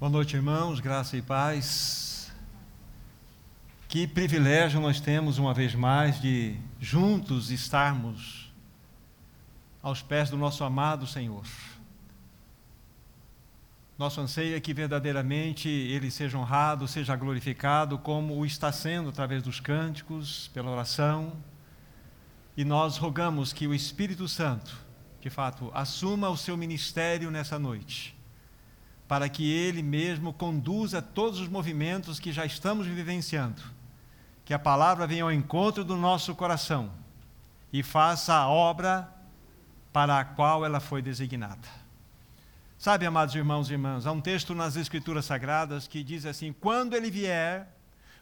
Boa noite, irmãos, graça e paz. Que privilégio nós temos, uma vez mais, de juntos estarmos aos pés do nosso amado Senhor. Nosso anseio é que verdadeiramente Ele seja honrado, seja glorificado, como o está sendo através dos cânticos, pela oração. E nós rogamos que o Espírito Santo, de fato, assuma o seu ministério nessa noite para que Ele mesmo conduza todos os movimentos que já estamos vivenciando. Que a palavra venha ao encontro do nosso coração e faça a obra para a qual ela foi designada. Sabe, amados irmãos e irmãs, há um texto nas Escrituras Sagradas que diz assim: quando ele vier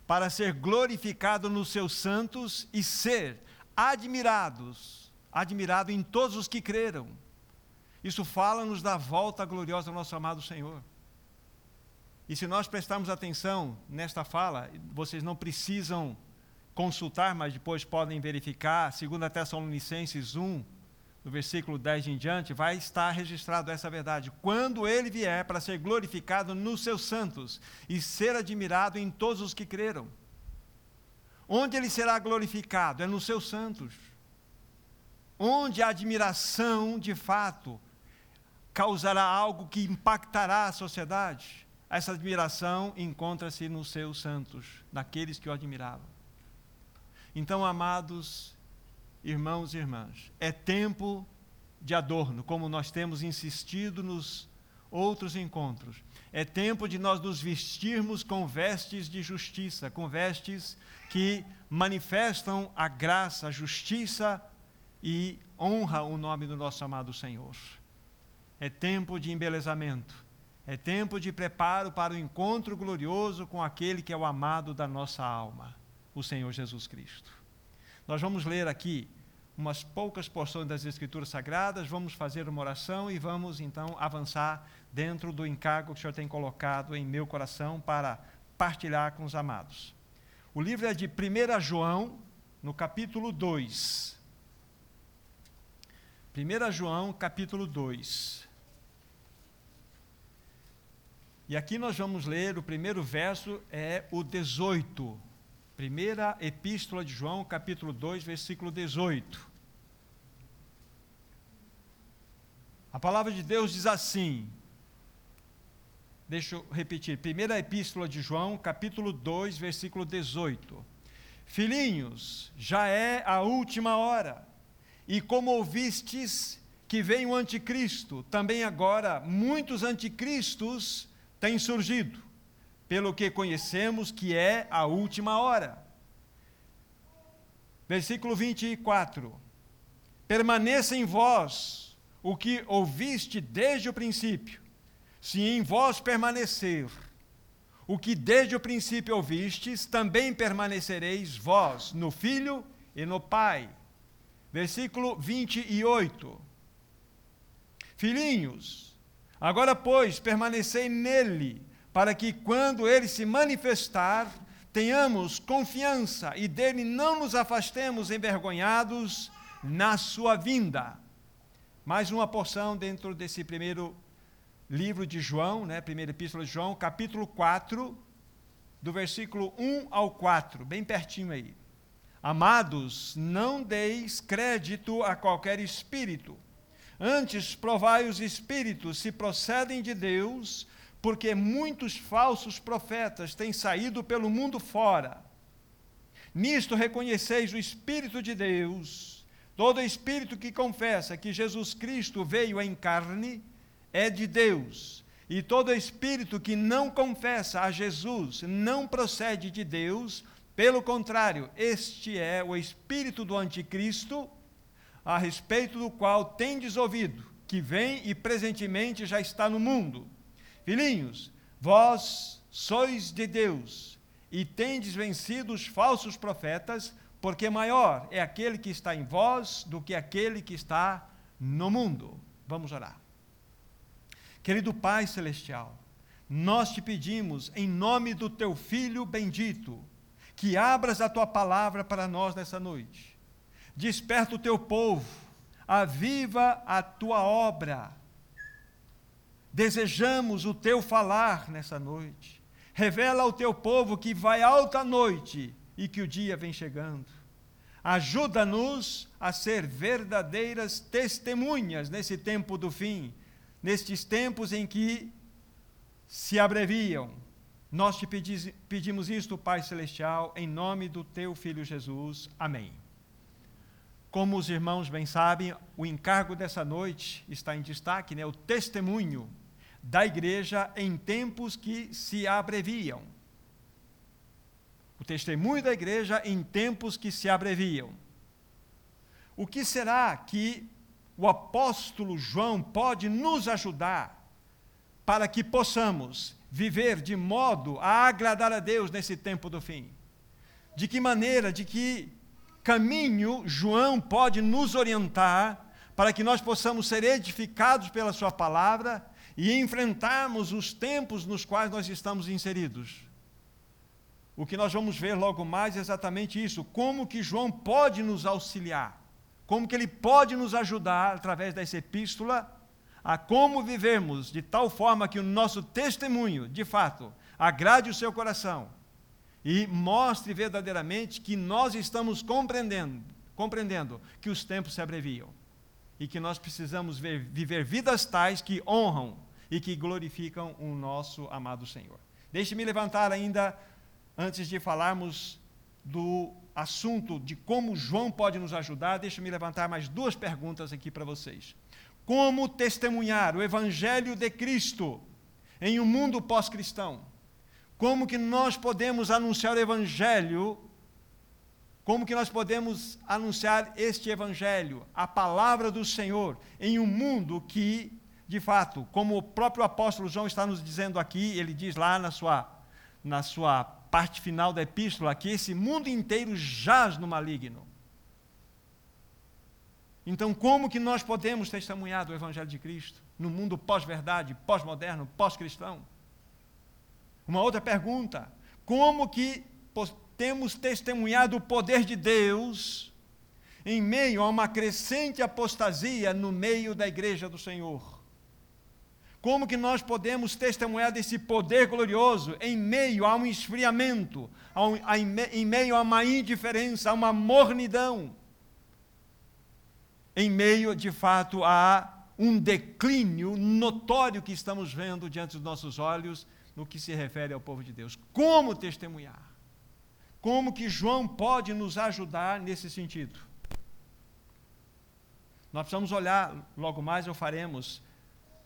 para ser glorificado nos seus santos e ser admirados, admirado em todos os que creram. Isso fala-nos da volta gloriosa do nosso amado Senhor. E se nós prestarmos atenção nesta fala, vocês não precisam consultar, mas depois podem verificar, segundo Tessalonicenses 1, no versículo 10 em diante, vai estar registrado essa verdade. Quando ele vier para ser glorificado nos seus santos e ser admirado em todos os que creram. Onde ele será glorificado? É nos seus santos. Onde a admiração, de fato, causará algo que impactará a sociedade. Essa admiração encontra-se nos seus santos, naqueles que o admiravam. Então, amados irmãos e irmãs, é tempo de adorno, como nós temos insistido nos outros encontros. É tempo de nós nos vestirmos com vestes de justiça, com vestes que manifestam a graça, a justiça e honra o nome do nosso amado Senhor. É tempo de embelezamento. É tempo de preparo para o encontro glorioso com aquele que é o amado da nossa alma, o Senhor Jesus Cristo. Nós vamos ler aqui umas poucas porções das Escrituras Sagradas, vamos fazer uma oração e vamos então avançar dentro do encargo que o Senhor tem colocado em meu coração para partilhar com os amados. O livro é de 1 João, no capítulo 2. 1 João, capítulo 2. E aqui nós vamos ler, o primeiro verso é o 18. Primeira Epístola de João, capítulo 2, versículo 18. A palavra de Deus diz assim. Deixa eu repetir. Primeira Epístola de João, capítulo 2, versículo 18. Filhinhos, já é a última hora. E como ouvistes que vem o anticristo, também agora muitos anticristos tem surgido, pelo que conhecemos que é a última hora. Versículo 24: Permaneça em vós o que ouviste desde o princípio. Se em vós permanecer o que desde o princípio ouvistes, também permanecereis vós no Filho e no Pai. Versículo 28. Filhinhos, Agora, pois, permanecei nele, para que quando ele se manifestar, tenhamos confiança e dele não nos afastemos envergonhados na sua vinda. Mais uma porção dentro desse primeiro livro de João, né, primeira epístola de João, capítulo 4, do versículo 1 ao 4, bem pertinho aí. Amados, não deis crédito a qualquer espírito Antes, provai os espíritos se procedem de Deus, porque muitos falsos profetas têm saído pelo mundo fora. Nisto reconheceis o Espírito de Deus. Todo espírito que confessa que Jesus Cristo veio em carne é de Deus. E todo espírito que não confessa a Jesus não procede de Deus, pelo contrário, este é o espírito do anticristo a respeito do qual tendes ouvido, que vem e presentemente já está no mundo. Filhinhos, vós sois de Deus e tendes vencido os falsos profetas, porque maior é aquele que está em vós do que aquele que está no mundo. Vamos orar. Querido Pai Celestial, nós te pedimos, em nome do teu Filho bendito, que abras a tua palavra para nós nessa noite Desperta o teu povo, aviva a tua obra. desejamos o teu falar nessa noite. Revela ao teu povo que vai alta noite e que o dia vem chegando. Ajuda-nos a ser verdadeiras testemunhas nesse tempo do fim, nestes tempos em que se abreviam. Nós te pedimos isto, Pai Celestial, em nome do teu Filho Jesus. Amém. Como os irmãos bem sabem, o encargo dessa noite está em destaque, né? o testemunho da igreja em tempos que se abreviam. O testemunho da igreja em tempos que se abreviam. O que será que o apóstolo João pode nos ajudar para que possamos viver de modo a agradar a Deus nesse tempo do fim? De que maneira, de que caminho João pode nos orientar para que nós possamos ser edificados pela Sua palavra e enfrentarmos os tempos nos quais nós estamos inseridos. O que nós vamos ver logo mais é exatamente isso: como que João pode nos auxiliar, como que ele pode nos ajudar através dessa epístola a como vivermos de tal forma que o nosso testemunho, de fato, agrade o seu coração e mostre verdadeiramente que nós estamos compreendendo, compreendendo que os tempos se abreviam e que nós precisamos ver, viver vidas tais que honram e que glorificam o nosso amado Senhor. Deixe-me levantar ainda, antes de falarmos do assunto de como João pode nos ajudar, deixe-me levantar mais duas perguntas aqui para vocês. Como testemunhar o Evangelho de Cristo em um mundo pós-cristão? Como que nós podemos anunciar o Evangelho? Como que nós podemos anunciar este Evangelho, a palavra do Senhor, em um mundo que, de fato, como o próprio apóstolo João está nos dizendo aqui, ele diz lá na sua, na sua parte final da epístola, que esse mundo inteiro jaz no maligno. Então, como que nós podemos testemunhar do Evangelho de Cristo no mundo pós-verdade, pós-moderno, pós-cristão? Uma outra pergunta: como que temos testemunhado o poder de Deus em meio a uma crescente apostasia no meio da igreja do Senhor? Como que nós podemos testemunhar desse poder glorioso em meio a um esfriamento, a um, a, em meio a uma indiferença, a uma mornidão? Em meio, de fato, a um declínio notório que estamos vendo diante dos nossos olhos no que se refere ao povo de Deus. Como testemunhar? Como que João pode nos ajudar nesse sentido? Nós precisamos olhar, logo mais o faremos,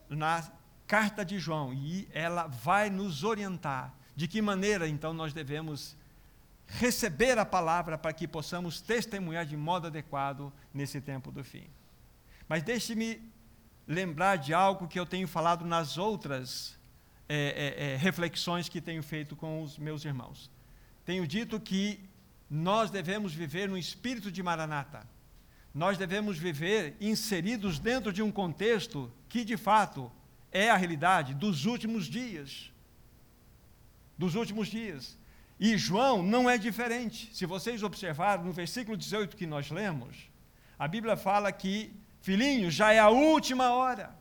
na carta de João, e ela vai nos orientar de que maneira então nós devemos receber a palavra para que possamos testemunhar de modo adequado nesse tempo do fim. Mas deixe-me lembrar de algo que eu tenho falado nas outras é, é, é, reflexões que tenho feito com os meus irmãos. Tenho dito que nós devemos viver no espírito de Maranata. Nós devemos viver inseridos dentro de um contexto que, de fato, é a realidade dos últimos dias. Dos últimos dias. E João não é diferente. Se vocês observarem no versículo 18 que nós lemos, a Bíblia fala que, filhinho, já é a última hora.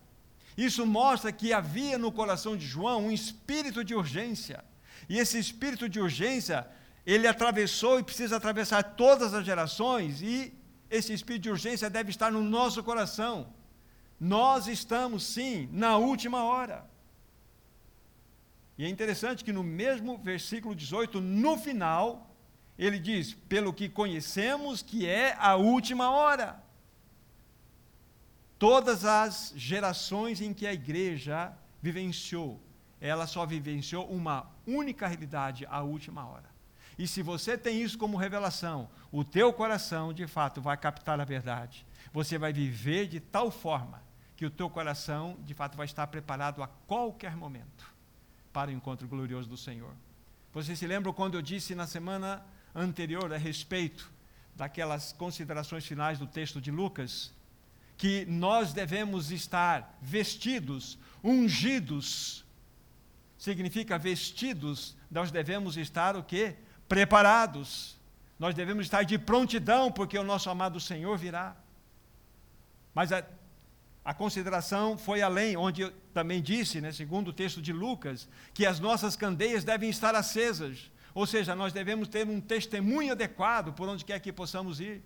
Isso mostra que havia no coração de João um espírito de urgência. E esse espírito de urgência, ele atravessou e precisa atravessar todas as gerações, e esse espírito de urgência deve estar no nosso coração. Nós estamos, sim, na última hora. E é interessante que no mesmo versículo 18, no final, ele diz: pelo que conhecemos que é a última hora todas as gerações em que a igreja vivenciou, ela só vivenciou uma única realidade a última hora. E se você tem isso como revelação, o teu coração de fato vai captar a verdade. Você vai viver de tal forma que o teu coração de fato vai estar preparado a qualquer momento para o encontro glorioso do Senhor. Você se lembra quando eu disse na semana anterior a respeito daquelas considerações finais do texto de Lucas, que nós devemos estar vestidos, ungidos. Significa vestidos, nós devemos estar o quê? Preparados. Nós devemos estar de prontidão, porque o nosso amado Senhor virá. Mas a, A consideração foi além, onde eu também disse, né, segundo o texto de Lucas, que as nossas candeias devem estar acesas. Ou seja, nós devemos ter um testemunho adequado por onde quer que possamos ir.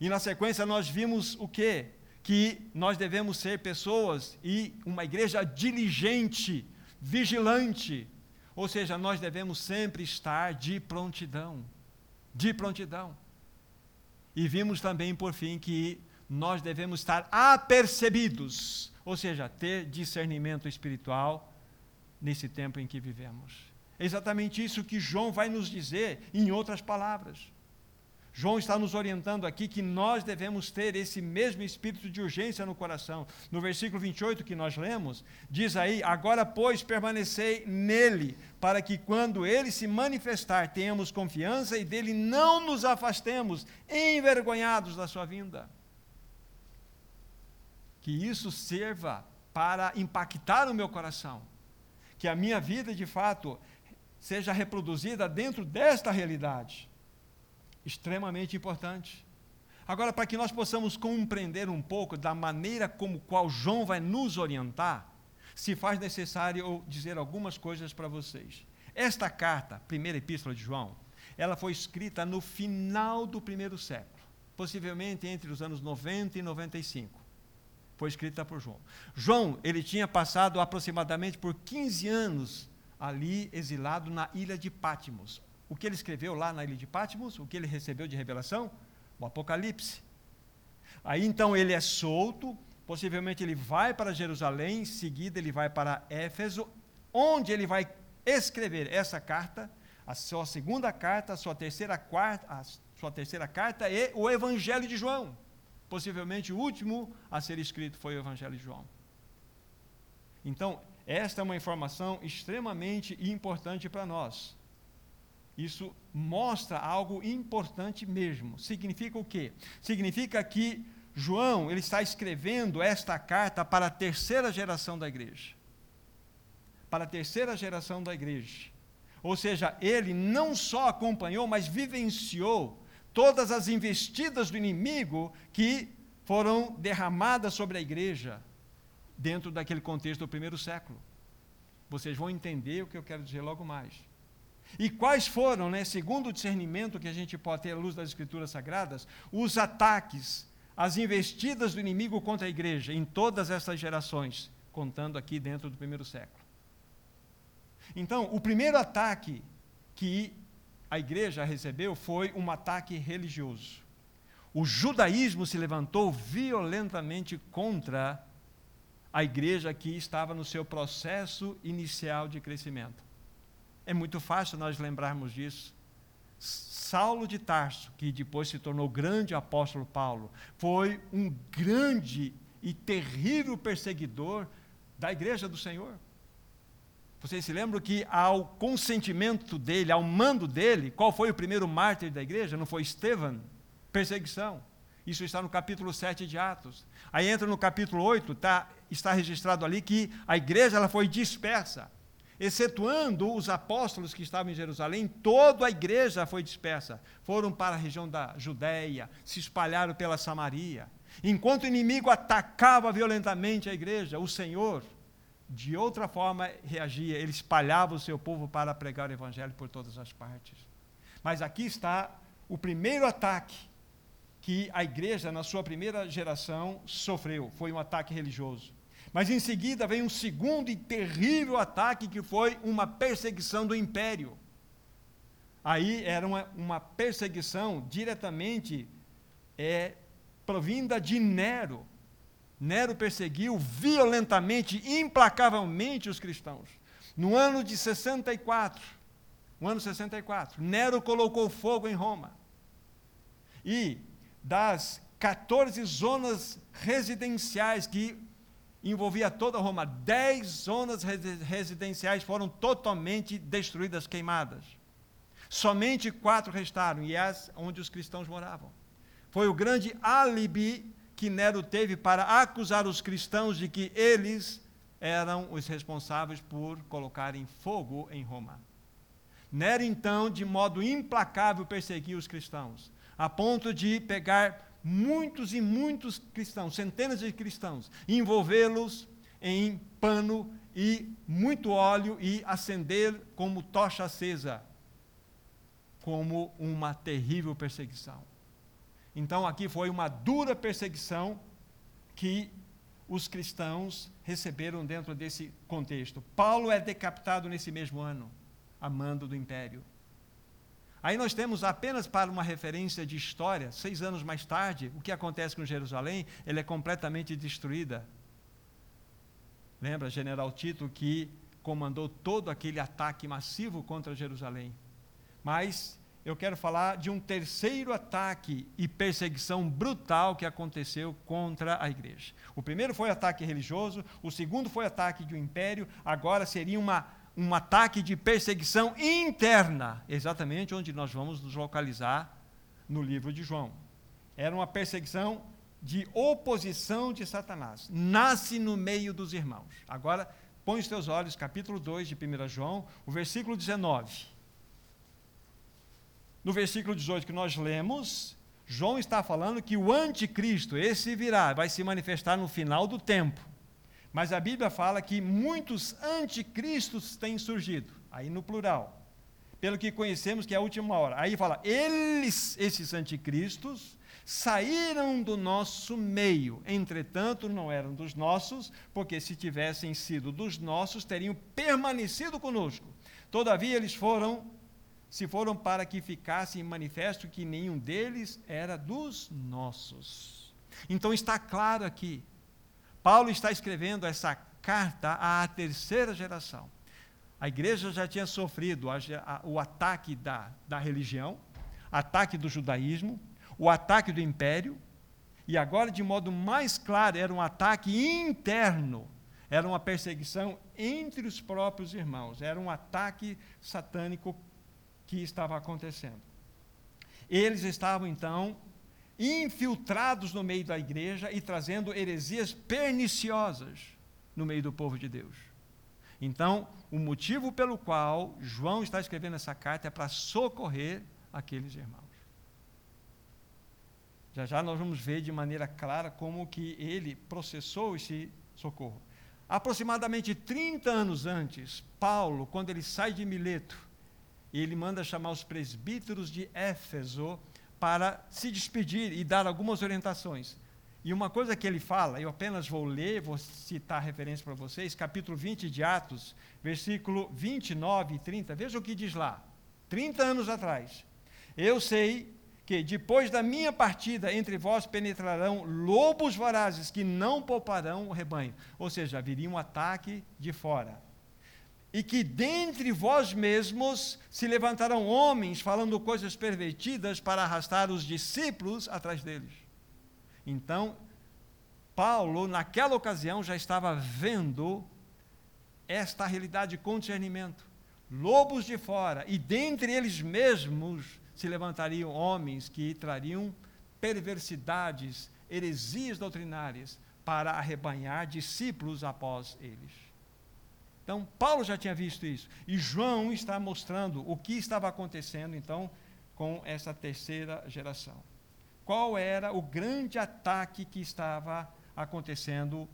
E na sequência nós vimos o quê? Que nós devemos ser pessoas e uma igreja diligente, vigilante. Ou seja, nós devemos sempre estar de prontidão. De prontidão. E vimos também, por fim, que nós devemos estar apercebidos, ou seja, ter discernimento espiritual nesse tempo em que vivemos. É exatamente isso que João vai nos dizer, em outras palavras. João está nos orientando aqui que nós devemos ter esse mesmo espírito de urgência no coração. No versículo 28 que nós lemos, diz aí: Agora, pois, permanecei nele, para que quando ele se manifestar, tenhamos confiança e dele não nos afastemos, envergonhados da sua vinda. Que isso sirva para impactar o meu coração, que a minha vida de fato seja reproduzida dentro desta realidade extremamente importante. Agora, para que nós possamos compreender um pouco da maneira como qual João vai nos orientar, se faz necessário eu dizer algumas coisas para vocês. Esta carta, primeira epístola de João, ela foi escrita no final do primeiro século, possivelmente entre os anos 90 e 95. Foi escrita por João. João, ele tinha passado aproximadamente por 15 anos ali exilado na ilha de Patmos, o que ele escreveu lá na ilha de Patmos, o que ele recebeu de revelação? O Apocalipse. Aí então ele é solto, possivelmente ele vai para Jerusalém, em seguida ele vai para Éfeso, onde ele vai escrever essa carta, a sua segunda carta, a sua terceira, quarta, a sua terceira carta e o Evangelho de João. Possivelmente o último a ser escrito foi o Evangelho de João. Então, esta é uma informação extremamente importante para nós. Isso mostra algo importante mesmo. Significa o quê? Significa que João ele está escrevendo esta carta para a terceira geração da igreja. Para a terceira geração da igreja. Ou seja, ele não só acompanhou, mas vivenciou todas as investidas do inimigo que foram derramadas sobre a igreja dentro daquele contexto do primeiro século. Vocês vão entender o que eu quero dizer logo mais. E quais foram, né, segundo o discernimento que a gente pode ter à luz das Escrituras Sagradas, os ataques, as investidas do inimigo contra a igreja em todas essas gerações, contando aqui dentro do primeiro século. Então, o primeiro ataque que a igreja recebeu foi um ataque religioso. O judaísmo se levantou violentamente contra a igreja que estava no seu processo inicial de crescimento. É muito fácil nós lembrarmos disso. Saulo de Tarso, que depois se tornou grande apóstolo Paulo, foi um grande e terrível perseguidor da igreja do Senhor. Vocês se lembram que ao consentimento dele, ao mando dele, qual foi o primeiro mártir da igreja? Não foi Estevão? Perseguição. Isso está no capítulo 7 de Atos. Aí entra no capítulo 8, tá, está registrado ali que a igreja ela foi dispersa excetuando os apóstolos que estavam em Jerusalém, toda a igreja foi dispersa. Foram para a região da Judéia, se espalharam pela Samaria. Enquanto o inimigo atacava violentamente a igreja, o Senhor, de outra forma, reagia. Ele espalhava o seu povo para pregar o evangelho por todas as partes. Mas aqui está o primeiro ataque que a igreja, na sua primeira geração, sofreu. Foi um ataque religioso. Mas em seguida vem um segundo e terrível ataque que foi uma perseguição do império. Aí era uma, uma perseguição diretamente é, provinda de Nero. Nero perseguiu violentamente, implacavelmente os cristãos. No ano de 64, no ano 64, Nero colocou fogo em Roma. E das 14 zonas residenciais que envolvia toda Roma. Dez zonas residenciais foram totalmente destruídas, queimadas. Somente quatro restaram, e as onde os cristãos moravam. Foi o grande álibi que Nero teve para acusar os cristãos de que eles eram os responsáveis por colocarem fogo em Roma. Nero, então, de modo implacável, perseguiu os cristãos, a ponto de pegar muitos e muitos cristãos, centenas de cristãos, envolvê-los em pano e muito óleo e acender como tocha acesa, como uma terrível perseguição. Então aqui foi uma dura perseguição que os cristãos receberam dentro desse contexto. Paulo é decapitado nesse mesmo ano, a mando do império. Aí nós temos apenas para uma referência de história, seis anos mais tarde, o que acontece com Jerusalém, ela é completamente destruída. Lembra, general Tito, que comandou todo aquele ataque massivo contra Jerusalém. Mas eu quero falar de um terceiro ataque e perseguição brutal que aconteceu contra a igreja. O primeiro foi ataque religioso, o segundo foi ataque de um império, agora seria uma, um ataque de perseguição interna, exatamente onde nós vamos nos localizar no livro de João. Era uma perseguição de oposição de Satanás. Nasce no meio dos irmãos. Agora, põe os teus olhos, capítulo 2 de 1 João, o versículo 19. No versículo 18 que nós lemos, João está falando que o anticristo, esse virá, vai se manifestar no final do tempo. Mas a Bíblia fala que muitos anticristos têm surgido, aí no plural. Pelo que conhecemos que é a última hora. Aí fala, eles, esses anticristos, saíram do nosso meio, entretanto não eram dos nossos, porque se tivessem sido dos nossos, teriam permanecido conosco. Todavia eles foram, se foram para que ficasse manifesto que nenhum deles era dos nossos. Então está claro aqui, Paulo está escrevendo essa carta à terceira geração. A igreja já tinha sofrido o ataque da, da religião, ataque do judaísmo, o ataque do império, e agora, de modo mais claro, era um ataque interno, era uma perseguição entre os próprios irmãos, era um ataque satânico que estava acontecendo. Eles estavam, então, infiltrados no meio da igreja e trazendo heresias perniciosas no meio do povo de Deus. Então, o motivo pelo qual João está escrevendo essa carta é para socorrer aqueles irmãos. Já já nós vamos ver de maneira clara como que ele processou esse socorro. Aproximadamente 30 anos antes, Paulo, quando ele sai de Mileto, ele manda chamar os presbíteros de Éfeso para se despedir e dar algumas orientações. E uma coisa que ele fala, eu apenas vou ler, vou citar a referência para vocês, capítulo 20 de Atos, versículo 29 e 30. Veja o que diz lá. 30 anos atrás. Eu sei que depois da minha partida entre vós penetrarão lobos vorazes que não pouparão o rebanho. Ou seja, viria um ataque de fora. E que dentre vós mesmos se levantarão homens falando coisas pervertidas para arrastar os discípulos atrás deles. Então, Paulo, naquela ocasião, já estava vendo esta realidade com discernimento. Lobos de fora, e dentre eles mesmos se levantariam homens que trariam perversidades, heresias doutrinárias para arrebanhar discípulos após eles. Então, Paulo já tinha visto isso. E João está mostrando o que estava acontecendo, então, com essa terceira geração. Qual era o grande ataque que estava acontecendo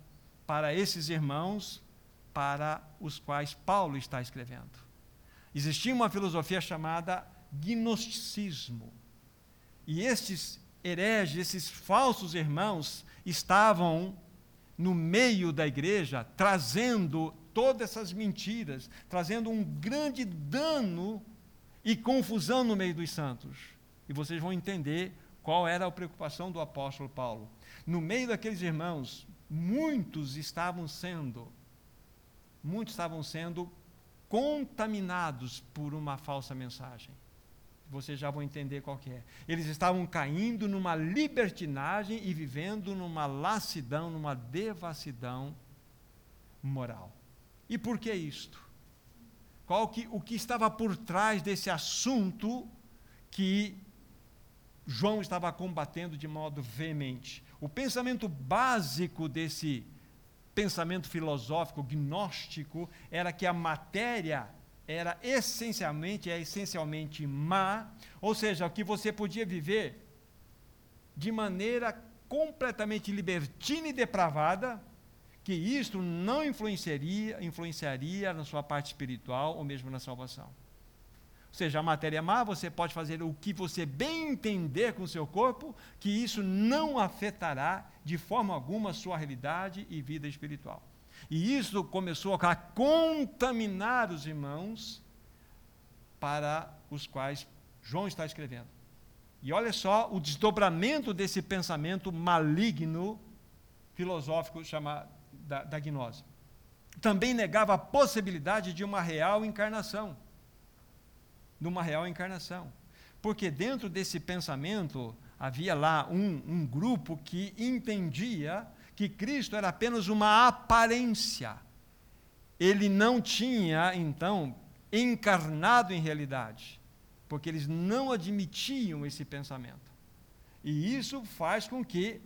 para esses irmãos, para os quais Paulo está escrevendo? Existia uma filosofia chamada gnosticismo. E estes hereges, esses falsos irmãos, estavam no meio da igreja trazendo todas essas mentiras, trazendo um grande dano e confusão no meio dos santos. E vocês vão entender qual era a preocupação do apóstolo Paulo. No meio daqueles irmãos, muitos estavam sendo muitos estavam sendo contaminados por uma falsa mensagem vocês já vão entender qual é. Eles estavam caindo numa libertinagem e vivendo numa lassidão, numa devassidão moral. E por que isto? Qual que, o que estava por trás desse assunto que João estava combatendo de modo veemente? O pensamento básico desse pensamento filosófico gnóstico era que a matéria era essencialmente, é essencialmente má, ou seja, que você podia viver de maneira completamente libertina e depravada, que isto não influenciaria, influenciaria na sua parte espiritual ou mesmo na salvação. Ou seja, a matéria má, você pode fazer o que você bem entender com o seu corpo, que isso não afetará de forma alguma a sua realidade e vida espiritual. E isso começou a contaminar os irmãos para os quais João está escrevendo. E olha só o desdobramento desse pensamento maligno filosófico chamado da, da gnose. Também negava a possibilidade de uma real encarnação. De uma real encarnação. Porque dentro desse pensamento havia lá um, um grupo que entendia que Cristo era apenas uma aparência. Ele não tinha, então, encarnado em realidade, porque eles não admitiam esse pensamento. E isso faz com que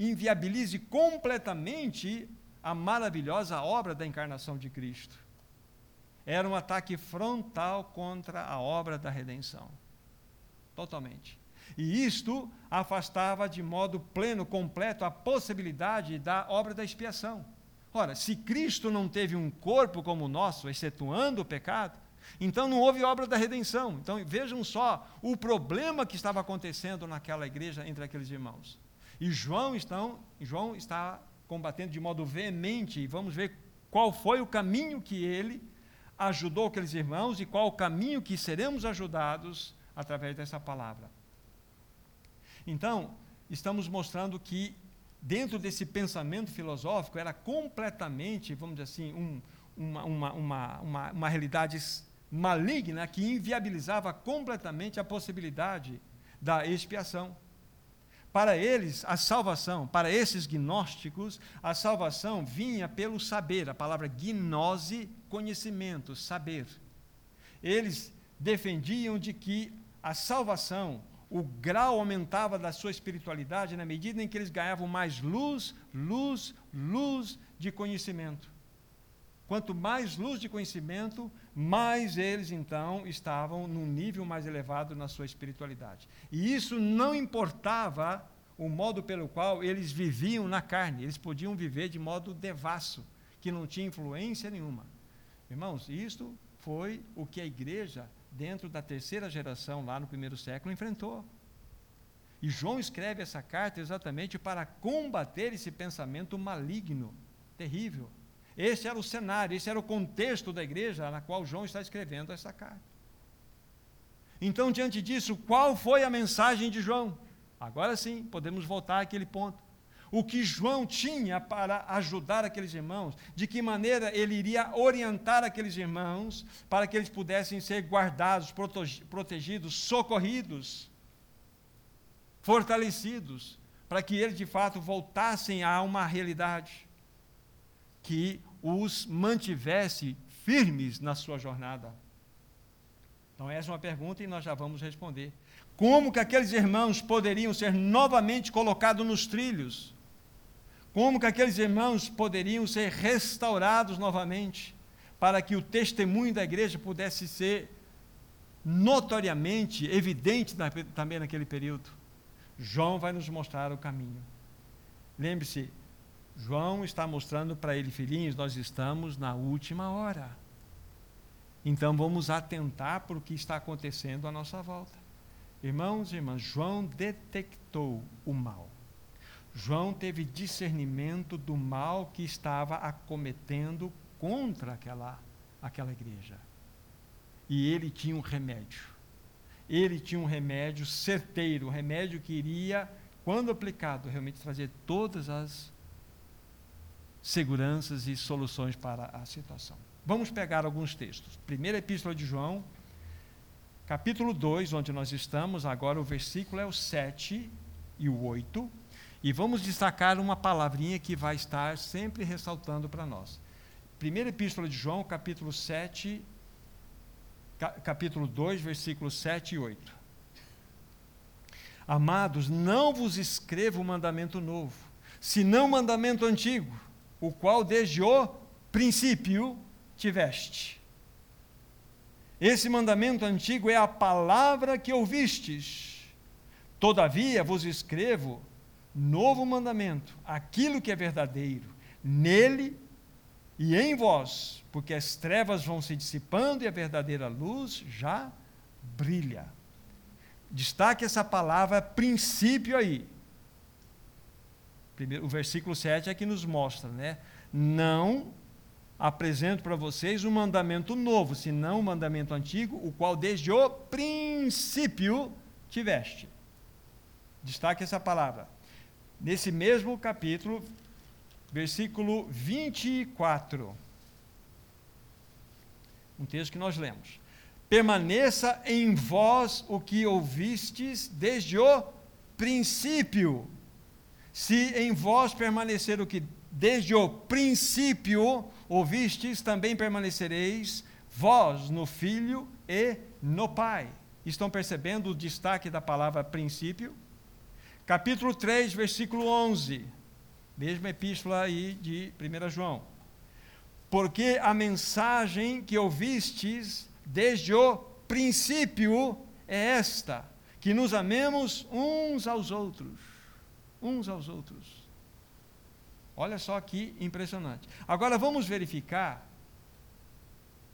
inviabilize completamente a maravilhosa obra da encarnação de Cristo. Era um ataque frontal contra a obra da redenção. Totalmente. E isto afastava de modo pleno, completo, a possibilidade da obra da expiação. Ora, se Cristo não teve um corpo como o nosso, excetuando o pecado, então não houve obra da redenção. Então vejam só o problema que estava acontecendo naquela igreja entre aqueles irmãos. E João, então, João está combatendo de modo veemente, e vamos ver qual foi o caminho que ele ajudou aqueles irmãos e qual o caminho que seremos ajudados através dessa palavra. Então, estamos mostrando que dentro desse pensamento filosófico era completamente, vamos dizer assim, um, uma, uma, uma, uma, uma realidade maligna que inviabilizava completamente a possibilidade da expiação. Para eles, a salvação, para esses gnósticos, a salvação vinha pelo saber, a palavra gnose, conhecimento, saber. Eles defendiam de que a salvação, o grau aumentava da sua espiritualidade na medida em que eles ganhavam mais luz, luz, luz de conhecimento. Quanto mais luz de conhecimento, mais eles então estavam num nível mais elevado na sua espiritualidade. E isso não importava o modo pelo qual eles viviam na carne, eles podiam viver de modo devasso, que não tinha influência nenhuma. Irmãos, isto foi o que a igreja dentro da terceira geração, lá no primeiro século, enfrentou. E João escreve essa carta exatamente para combater esse pensamento maligno, terrível. Esse era o cenário, esse era o contexto da igreja na qual João está escrevendo essa carta. Então, diante disso, qual foi a mensagem de João? Agora sim, podemos voltar àquele ponto o que João tinha para ajudar aqueles irmãos, de que maneira ele iria orientar aqueles irmãos para que eles pudessem ser guardados, protegidos, socorridos, fortalecidos, para que eles de fato voltassem a uma realidade que os mantivesse firmes na sua jornada. Então, essa é uma pergunta e nós já vamos responder. Como que aqueles irmãos poderiam ser novamente colocados nos trilhos? Como que aqueles irmãos poderiam ser restaurados novamente, para que o testemunho da igreja pudesse ser notoriamente evidente também naquele período? João vai nos mostrar o caminho. Lembre-se, João está mostrando para ele, filhinhos, nós estamos na última hora. Então vamos atentar para o que está acontecendo à nossa volta. Irmãos e irmãs, João detectou o mal. João teve discernimento do mal que estava acometendo contra aquela, aquela igreja. E ele tinha um remédio. Ele tinha um remédio certeiro, um remédio que iria, quando aplicado, realmente trazer todas as seguranças e soluções para a situação. Vamos pegar alguns textos. Primeira Epístola de João, capítulo 2, onde nós estamos, agora o versículo é o 7 e o 8 e vamos destacar uma palavrinha que vai estar sempre ressaltando para nós. Primeira Epístola de João, capítulo 7, capítulo 2, versículos 7 e 8. Amados, não vos escrevo mandamento novo, senão mandamento antigo, o qual desde o princípio tiveste. Esse mandamento antigo é a palavra que ouvistes Todavia vos escrevo novo mandamento, aquilo que é verdadeiro, nele e em vós, porque as trevas vão se dissipando e a verdadeira luz já brilha. Destaque essa palavra princípio aí. Primeiro, o versículo 7 é que nos mostra, né? Não apresento para vocês um mandamento novo, senão um mandamento antigo, o qual desde o princípio tiveste. Destaque essa palavra. Nesse mesmo capítulo, versículo 24. Um texto que nós lemos. Permaneça em vós o que ouvistes desde o princípio. Se em vós permanecer o que desde o princípio ouvistes, também permanecereis vós no Filho e no Pai. Estão percebendo o destaque da palavra princípio? Capítulo 3, versículo 11. Mesma epístola aí de 1 João. Porque a mensagem que ouvistes desde o princípio é esta: que nos amemos uns aos outros. Uns aos outros. Olha só que impressionante. Agora vamos verificar.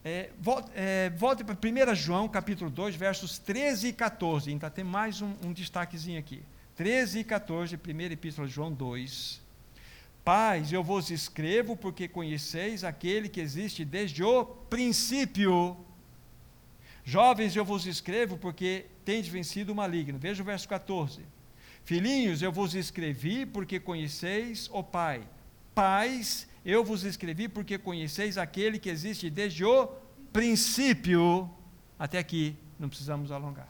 É, volte, é, volte para 1 João, capítulo 2, versos 13 e 14. Ainda tem mais um, um destaquezinho aqui. 13 e 14, primeira epístola de João 2. Pais, eu vos escrevo porque conheceis aquele que existe desde o princípio. Jovens, eu vos escrevo porque tendes vencido o maligno. Veja o verso 14. Filhinhos, eu vos escrevi porque conheceis o Pai. Pais, eu vos escrevi porque conheceis aquele que existe desde o princípio. Até aqui, não precisamos alongar.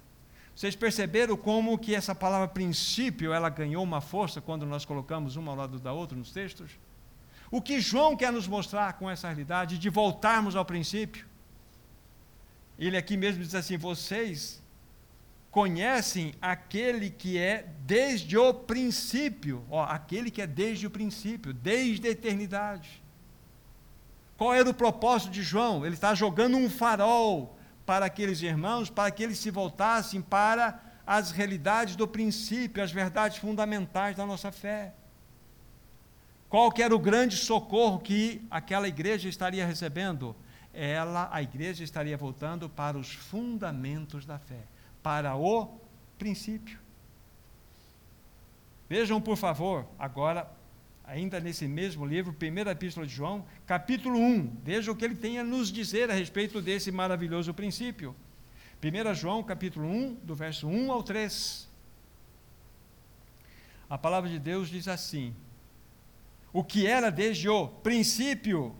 Vocês perceberam como que essa palavra princípio, ela ganhou uma força quando nós colocamos uma ao lado da outra nos textos? O que João quer nos mostrar com essa realidade de voltarmos ao princípio? Ele aqui mesmo diz assim: vocês conhecem aquele que é desde o princípio, ó, aquele que é desde o princípio, desde a eternidade. Qual era o propósito de João? Ele está jogando um farol para aqueles irmãos, para que eles se voltassem para as realidades do princípio, as verdades fundamentais da nossa fé. Qual que era o grande socorro que aquela igreja estaria recebendo? Ela, a igreja estaria voltando para os fundamentos da fé para o princípio. Vejam, por favor, agora, ainda nesse mesmo livro, 1 Epístola de João, capítulo 1. Vejam o que ele tem a nos dizer a respeito desse maravilhoso princípio. 1 João, capítulo 1, do verso 1 ao 3. A palavra de Deus diz assim: O que era desde o princípio,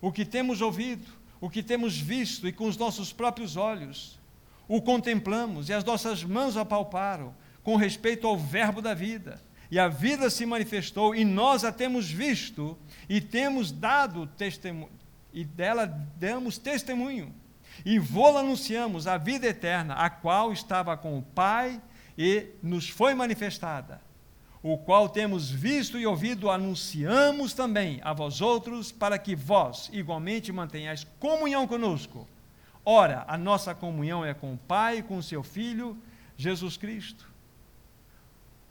o que temos ouvido, o que temos visto e com os nossos próprios olhos, o contemplamos e as nossas mãos apalparam com respeito ao Verbo da vida. E a vida se manifestou e nós a temos visto e temos dado testemunho, e dela damos testemunho. E vô anunciamos a vida eterna, a qual estava com o Pai e nos foi manifestada, o qual temos visto e ouvido, anunciamos também a vós outros, para que vós igualmente mantenhais comunhão conosco. Ora, a nossa comunhão é com o Pai, com o seu Filho, Jesus Cristo.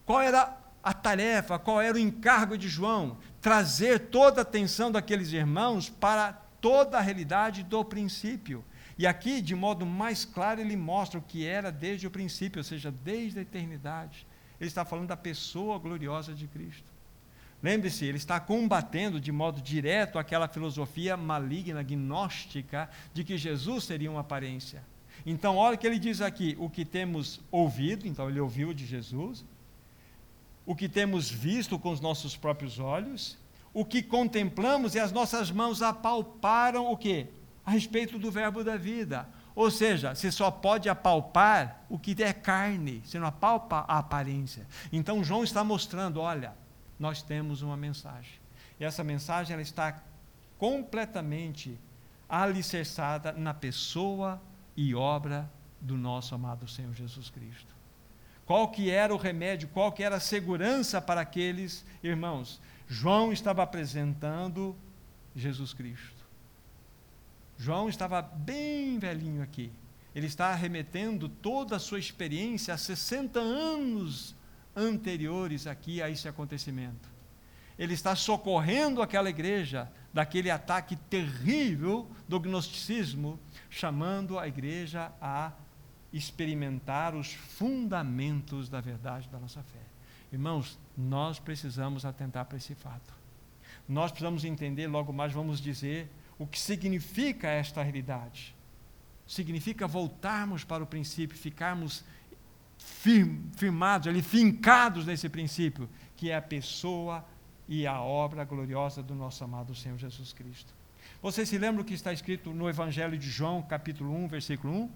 Qual era a tarefa, qual era o encargo de João? Trazer toda a atenção daqueles irmãos para toda a realidade do princípio. E aqui, de modo mais claro, ele mostra o que era desde o princípio, ou seja, desde a eternidade. Ele está falando da pessoa gloriosa de Cristo. Lembre-se, ele está combatendo de modo direto aquela filosofia maligna, gnóstica, de que Jesus seria uma aparência. Então, olha o que ele diz aqui: o que temos ouvido, então ele ouviu de Jesus, o que temos visto com os nossos próprios olhos, o que contemplamos e as nossas mãos apalparam o que? A respeito do verbo da vida. Ou seja, você só pode apalpar o que é carne, você não apalpa a aparência. Então João está mostrando, olha, nós temos uma mensagem. E essa mensagem ela está completamente alicerçada na pessoa e obra do nosso amado Senhor Jesus Cristo. Qual que era o remédio, qual que era a segurança para aqueles irmãos? João estava apresentando Jesus Cristo. João estava bem velhinho aqui. Ele está remetendo toda a sua experiência a 60 anos anteriores aqui a esse acontecimento. Ele está socorrendo aquela igreja daquele ataque terrível do gnosticismo, chamando a igreja a experimentar os fundamentos da verdade da nossa fé. Irmãos, nós precisamos atentar para esse fato. Nós precisamos entender, logo mais vamos dizer, o que significa esta realidade. Significa voltarmos para o princípio, ficarmos firmados ali, fincados nesse princípio, que é a pessoa e a obra gloriosa do nosso amado Senhor Jesus Cristo. Você se lembra o que está escrito no Evangelho de João, capítulo 1, versículo 1?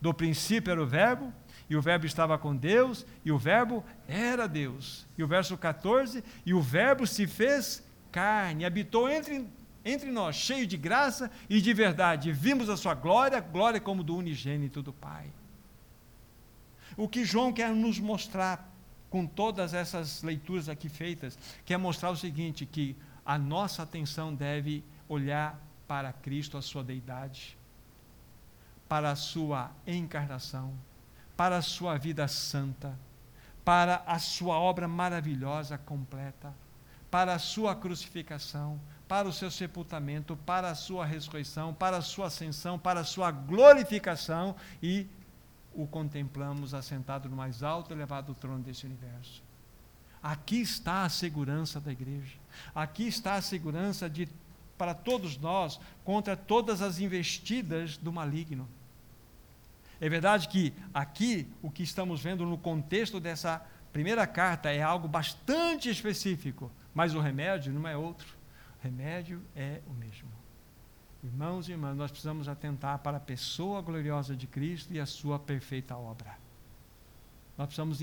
Do princípio era o Verbo, e o Verbo estava com Deus, e o Verbo era Deus. E o verso 14: E o Verbo se fez carne, habitou entre, entre nós, cheio de graça e de verdade. Vimos a sua glória, glória como do unigênito do Pai. O que João quer nos mostrar com todas essas leituras aqui feitas, quer mostrar o seguinte: que a nossa atenção deve olhar para Cristo, a sua deidade, para a sua encarnação, para a sua vida santa, para a sua obra maravilhosa, completa, para a sua crucificação, para o seu sepultamento, para a sua ressurreição, para a sua ascensão, para a sua glorificação e o contemplamos assentado no mais alto e elevado trono desse universo. Aqui está a segurança da igreja. Aqui está a segurança de para todos nós contra todas as investidas do maligno. É verdade que aqui o que estamos vendo no contexto dessa primeira carta é algo bastante específico, mas o remédio não é outro. O remédio é o mesmo. Irmãos e irmãs, nós precisamos atentar para a pessoa gloriosa de Cristo e a sua perfeita obra. Nós precisamos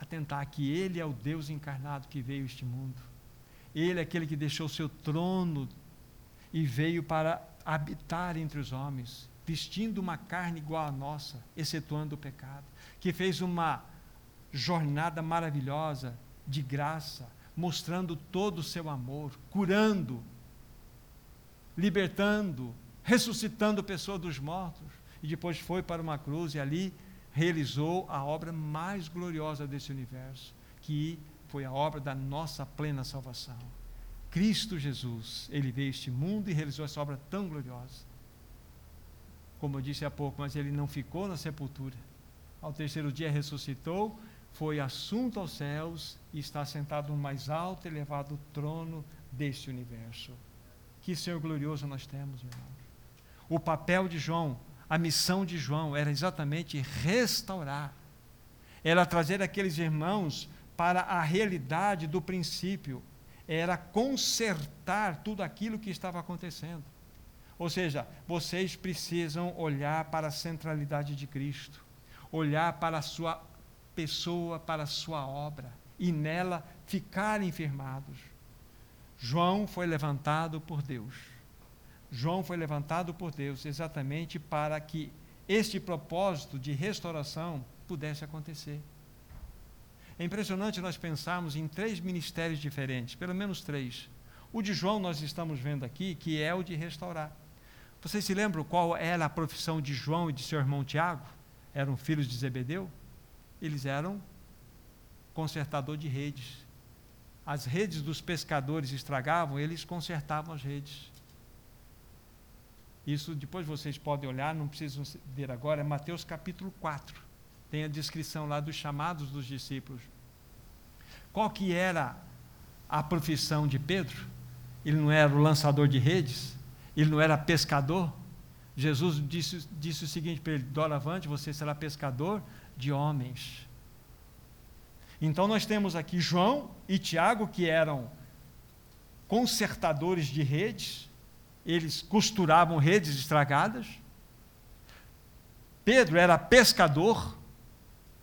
atentar que Ele é o Deus encarnado que veio a este mundo. Ele é aquele que deixou o seu trono e veio para habitar entre os homens, vestindo uma carne igual à nossa, excetuando o pecado, que fez uma jornada maravilhosa de graça, mostrando todo o seu amor, curando, libertando, ressuscitando pessoa dos mortos. E depois foi para uma cruz e ali realizou a obra mais gloriosa desse universo, que foi a obra da nossa plena salvação. Cristo Jesus, ele veio a este mundo e realizou essa obra tão gloriosa. Como eu disse há pouco, mas ele não ficou na sepultura. Ao terceiro dia ressuscitou, foi assunto aos céus e está sentado no mais alto e elevado trono deste universo. Que Senhor glorioso nós temos, irmãos. O papel de João, a missão de João era exatamente restaurar, era trazer aqueles irmãos para a realidade do princípio, era consertar tudo aquilo que estava acontecendo. Ou seja, vocês precisam olhar para a centralidade de Cristo, olhar para a sua pessoa, para a sua obra, e nela ficarem firmados. João foi levantado por Deus. João foi levantado por Deus exatamente para que este propósito de restauração pudesse acontecer. É impressionante nós pensarmos em três ministérios diferentes, pelo menos três. O de João nós estamos vendo aqui, que é o de restaurar. Vocês se lembram qual era a profissão de João e de seu irmão Tiago? Eram filhos de Zebedeu? Eles eram consertador de redes as redes dos pescadores estragavam, eles consertavam as redes. Isso depois vocês podem olhar, não precisam ver agora, é Mateus capítulo 4. Tem a descrição lá dos chamados dos discípulos. Qual que era a profissão de Pedro? Ele não era o lançador de redes? Ele não era pescador? Jesus disse, disse o seguinte para ele: Doravante, você será pescador de homens. Então nós temos aqui João e Tiago, que eram consertadores de redes, eles costuravam redes estragadas. Pedro era pescador.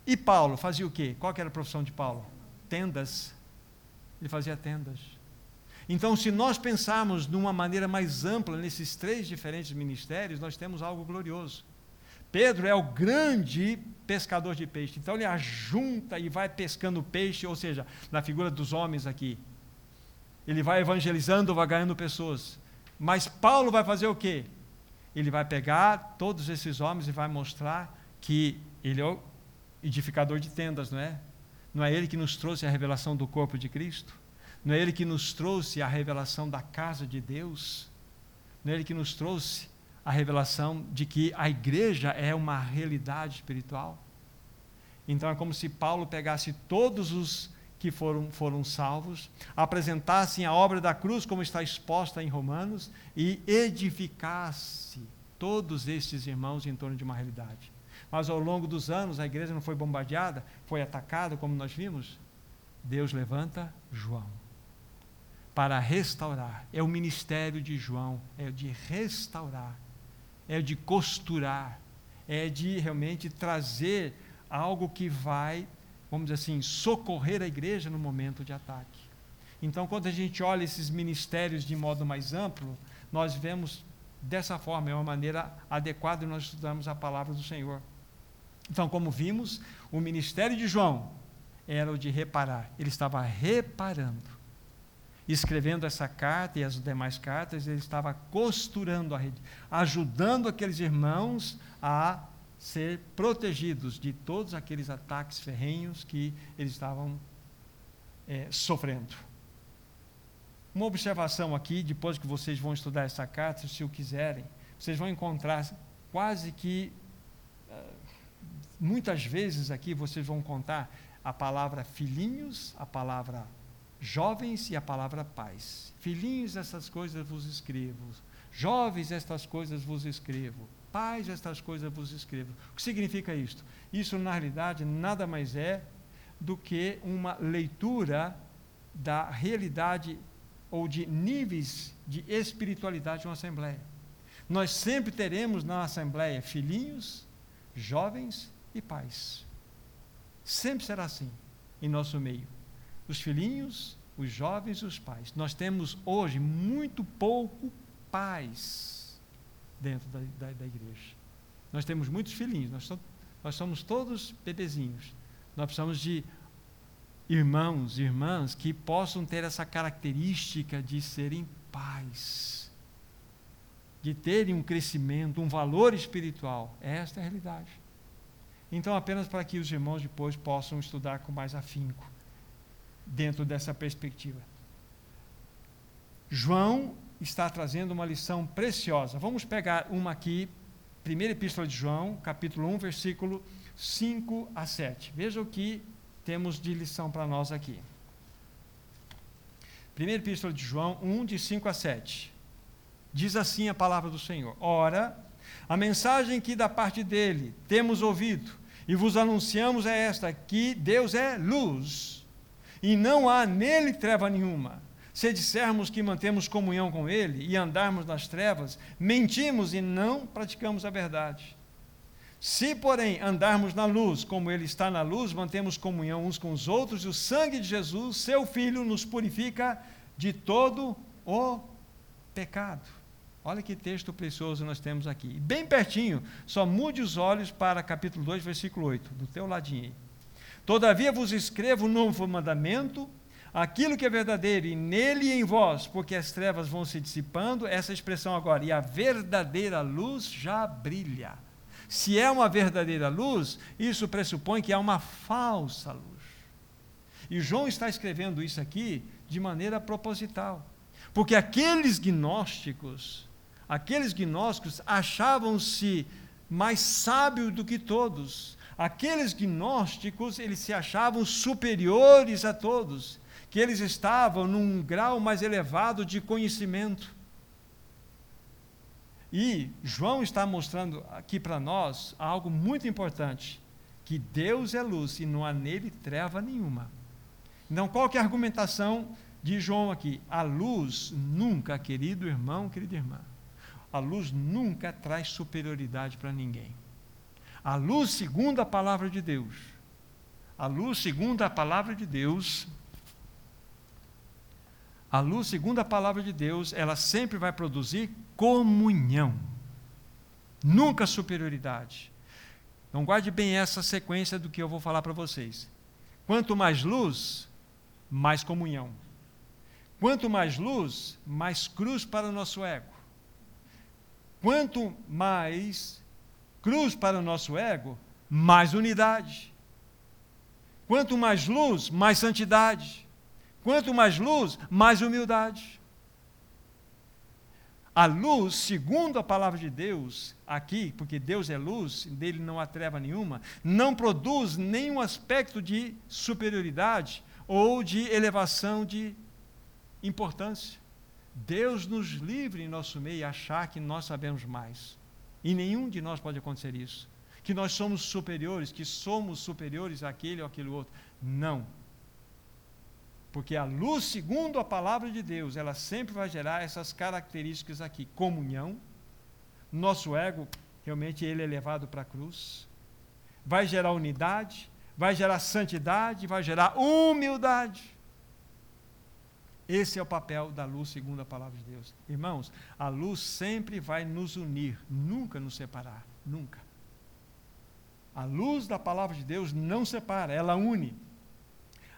E Paulo fazia o quê? Qual era a profissão de Paulo? Tendas. Ele fazia tendas. Então, se nós pensarmos de uma maneira mais ampla nesses três diferentes ministérios, nós temos algo glorioso. Pedro é o grande pescador de peixe. Então ele ajunta e vai pescando peixe, ou seja, na figura dos homens aqui. Ele vai evangelizando, vai ganhando pessoas. Mas Paulo vai fazer o quê? ele vai pegar todos esses homens e vai mostrar que ele é o edificador de tendas, não é? Não é ele que nos trouxe a revelação do corpo de Cristo? Não é ele que nos trouxe a revelação da casa de Deus? Não é ele que nos trouxe a revelação de que a igreja é uma realidade espiritual? Então é como se Paulo pegasse todos os que foram, foram salvos, apresentassem a obra da cruz como está exposta em Romanos e edificasse todos estes irmãos em torno de uma realidade. Mas ao longo dos anos a igreja não foi bombardeada, foi atacada, como nós vimos. Deus levanta João para restaurar. É o ministério de João, é o de restaurar, é de costurar, é de realmente trazer algo que vai vamos dizer assim, socorrer a igreja no momento de ataque. Então, quando a gente olha esses ministérios de modo mais amplo, nós vemos dessa forma, é uma maneira adequada nós estudamos a palavra do Senhor. Então, como vimos, o ministério de João era o de reparar, ele estava reparando. Escrevendo essa carta e as demais cartas, ele estava costurando a rede, ajudando aqueles irmãos a ser protegidos de todos aqueles ataques ferrenhos que eles estavam é, sofrendo. Uma observação aqui, depois que vocês vão estudar essa carta, se o quiserem, vocês vão encontrar quase que, uh, muitas vezes aqui vocês vão contar a palavra filhinhos, a palavra jovens e a palavra pais. Filhinhos, essas coisas vos escrevo. Jovens, estas coisas vos escrevo paz estas coisas vos escrevo. O que significa isto? Isso, na realidade, nada mais é do que uma leitura da realidade ou de níveis de espiritualidade de uma assembleia. Nós sempre teremos na assembleia filhinhos, jovens e pais. Sempre será assim em nosso meio. Os filhinhos, os jovens e os pais. Nós temos hoje muito pouco pais dentro da, da, da igreja. Nós temos muitos filhinhos, nós, somos, nós somos todos bebezinhos. Nós precisamos de irmãos e irmãs que possam ter essa característica de serem pais, de terem um crescimento, um valor espiritual. Esta é a realidade. Então, apenas para que os irmãos depois possam estudar com mais afinco, dentro dessa perspectiva. João está trazendo uma lição preciosa. Vamos pegar uma aqui, primeira epístola de João, capítulo 1, versículo 5 a 7. Veja o que temos de lição para nós aqui. Primeira epístola de João 1, de 5 a 7. Diz assim a palavra do Senhor: Ora, a mensagem que da parte dele temos ouvido e vos anunciamos é esta: que Deus é luz e não há nele treva nenhuma. Se dissermos que mantemos comunhão com Ele e andarmos nas trevas, mentimos e não praticamos a verdade. Se, porém, andarmos na luz, como Ele está na luz, mantemos comunhão uns com os outros, e o sangue de Jesus, seu Filho, nos purifica de todo o pecado. Olha que texto precioso nós temos aqui. Bem pertinho, só mude os olhos para capítulo 2, versículo 8, do teu ladinho aí. Todavia vos escrevo um novo mandamento, aquilo que é verdadeiro e nele e em vós, porque as trevas vão se dissipando, essa expressão agora, e a verdadeira luz já brilha. Se é uma verdadeira luz, isso pressupõe que é uma falsa luz. E João está escrevendo isso aqui de maneira proposital. Porque aqueles gnósticos, aqueles gnósticos achavam-se mais sábios do que todos. Aqueles gnósticos, eles se achavam superiores a todos que eles estavam num grau mais elevado de conhecimento. E João está mostrando aqui para nós algo muito importante: que Deus é luz e não há nele treva nenhuma. Então, qual que é a argumentação de João aqui? A luz nunca, querido irmão, querida irmã, a luz nunca traz superioridade para ninguém. A luz, segundo a palavra de Deus, a luz, segundo a palavra de Deus, a luz, segundo a palavra de Deus, ela sempre vai produzir comunhão, nunca superioridade. Então, guarde bem essa sequência do que eu vou falar para vocês. Quanto mais luz, mais comunhão. Quanto mais luz, mais cruz para o nosso ego. Quanto mais cruz para o nosso ego, mais unidade. Quanto mais luz, mais santidade. Quanto mais luz, mais humildade. A luz, segundo a palavra de Deus, aqui, porque Deus é luz, dele não há treva nenhuma, não produz nenhum aspecto de superioridade ou de elevação de importância. Deus nos livre em nosso meio achar que nós sabemos mais. E nenhum de nós pode acontecer isso. Que nós somos superiores, que somos superiores àquele ou àquele outro. Não. Porque a luz, segundo a palavra de Deus, ela sempre vai gerar essas características aqui: comunhão, nosso ego, realmente ele é levado para a cruz, vai gerar unidade, vai gerar santidade, vai gerar humildade. Esse é o papel da luz, segundo a palavra de Deus. Irmãos, a luz sempre vai nos unir, nunca nos separar, nunca. A luz da palavra de Deus não separa, ela une.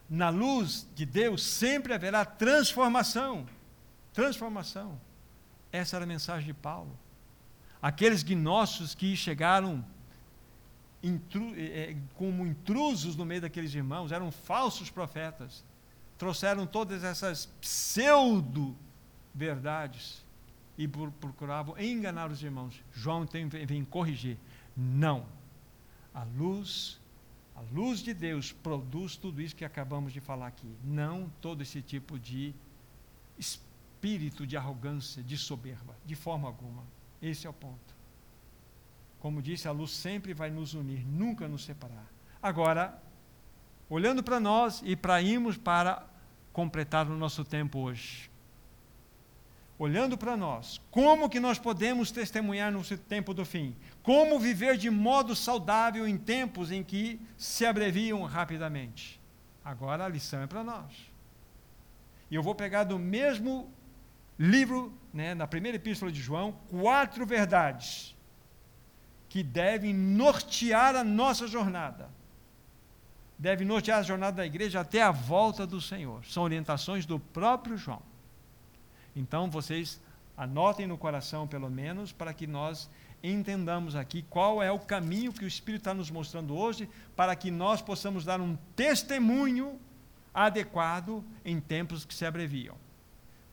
Na luz de Deus sempre haverá transformação. Transformação. Essa era a mensagem de Paulo. Aqueles gnósticos que chegaram intru, é, como intrusos no meio daqueles irmãos, eram falsos profetas trouxeram todas essas pseudo-verdades e procuravam enganar os irmãos. João tem, vem corrigir. Não. A luz, a luz de Deus produz tudo isso que acabamos de falar aqui. Não todo esse tipo de espírito de arrogância, de soberba, de forma alguma. Esse é o ponto. Como disse, a luz sempre vai nos unir, nunca nos separar. Agora, olhando para nós e para irmos para completar o nosso tempo hoje. Olhando para nós, como que nós podemos testemunhar no tempo do fim? Como viver de modo saudável em tempos em que se abreviam rapidamente? Agora a lição é para nós. E eu vou pegar do mesmo livro, né, na primeira epístola de João, quatro verdades que devem nortear a nossa jornada deve nortear a jornada da igreja até a volta do Senhor. São orientações do próprio João. Então vocês anotem no coração, pelo menos, para que nós entendamos aqui qual é o caminho que o Espírito está nos mostrando hoje, para que nós possamos dar um testemunho adequado em tempos que se abreviam.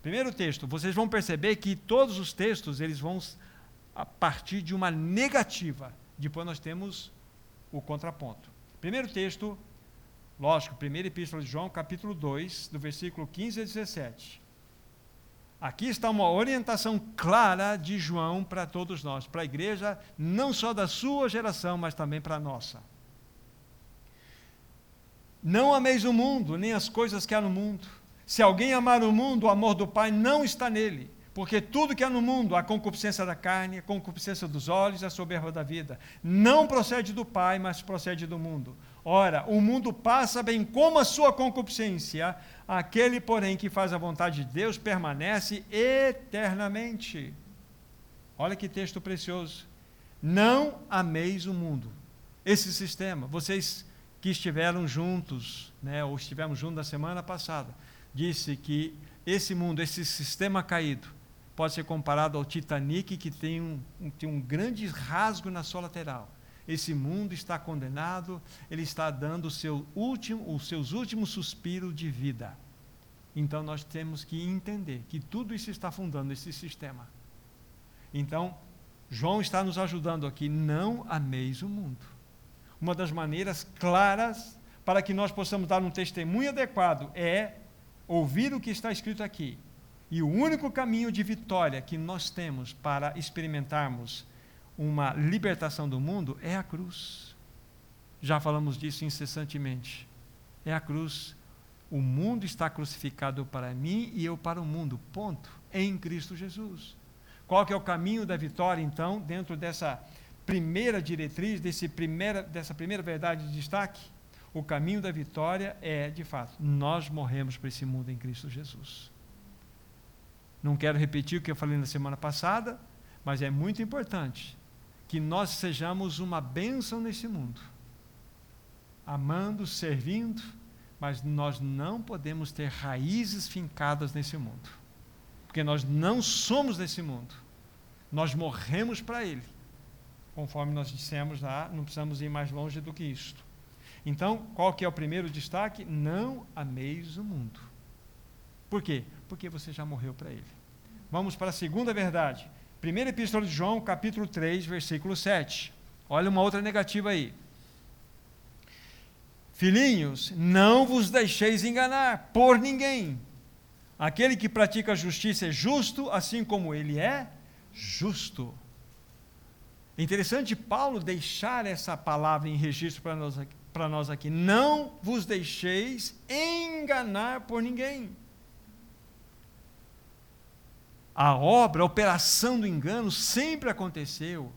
Primeiro texto, vocês vão perceber que todos os textos eles vão a partir de uma negativa. Depois nós temos o contraponto. Primeiro texto, Lógico, primeira epístola de João, capítulo 2, do versículo 15 a 17. Aqui está uma orientação clara de João para todos nós, para a igreja, não só da sua geração, mas também para a nossa. Não ameis o mundo, nem as coisas que há no mundo. Se alguém amar o mundo, o amor do Pai não está nele. Porque tudo que há no mundo, a concupiscência da carne, a concupiscência dos olhos, a soberba da vida, não procede do Pai, mas procede do mundo. Ora, o mundo passa bem como a sua concupiscência, aquele, porém, que faz a vontade de Deus permanece eternamente. Olha que texto precioso. Não ameis o mundo. Esse sistema, vocês que estiveram juntos, né, ou estivemos juntos na semana passada, disse que esse mundo, esse sistema caído, pode ser comparado ao Titanic, que tem um, um, tem um grande rasgo na sua lateral. Esse mundo está condenado, ele está dando seu último, os seus últimos suspiros de vida. Então nós temos que entender que tudo isso está fundando esse sistema. Então, João está nos ajudando aqui, não ameis o mundo. Uma das maneiras claras para que nós possamos dar um testemunho adequado é ouvir o que está escrito aqui e o único caminho de vitória que nós temos para experimentarmos uma libertação do mundo é a cruz. Já falamos disso incessantemente. É a cruz. O mundo está crucificado para mim e eu para o mundo. Ponto. Em Cristo Jesus. Qual que é o caminho da vitória, então, dentro dessa primeira diretriz, desse primeira, dessa primeira verdade de destaque? O caminho da vitória é, de fato, nós morremos para esse mundo em Cristo Jesus. Não quero repetir o que eu falei na semana passada, mas é muito importante que nós sejamos uma bênção nesse mundo, amando, servindo, mas nós não podemos ter raízes fincadas nesse mundo, porque nós não somos desse mundo. Nós morremos para Ele. Conforme nós dissemos lá, não precisamos ir mais longe do que isto. Então, qual que é o primeiro destaque? Não ameis o mundo. Por quê? Porque você já morreu para Ele. Vamos para a segunda verdade. Primeira Epístola de João, capítulo 3, versículo 7. Olha uma outra negativa aí. Filhinhos, não vos deixeis enganar por ninguém. Aquele que pratica a justiça é justo, assim como ele é justo. É interessante Paulo deixar essa palavra em registro para nós, para nós aqui. Não vos deixeis enganar por ninguém. A obra, a operação do engano sempre aconteceu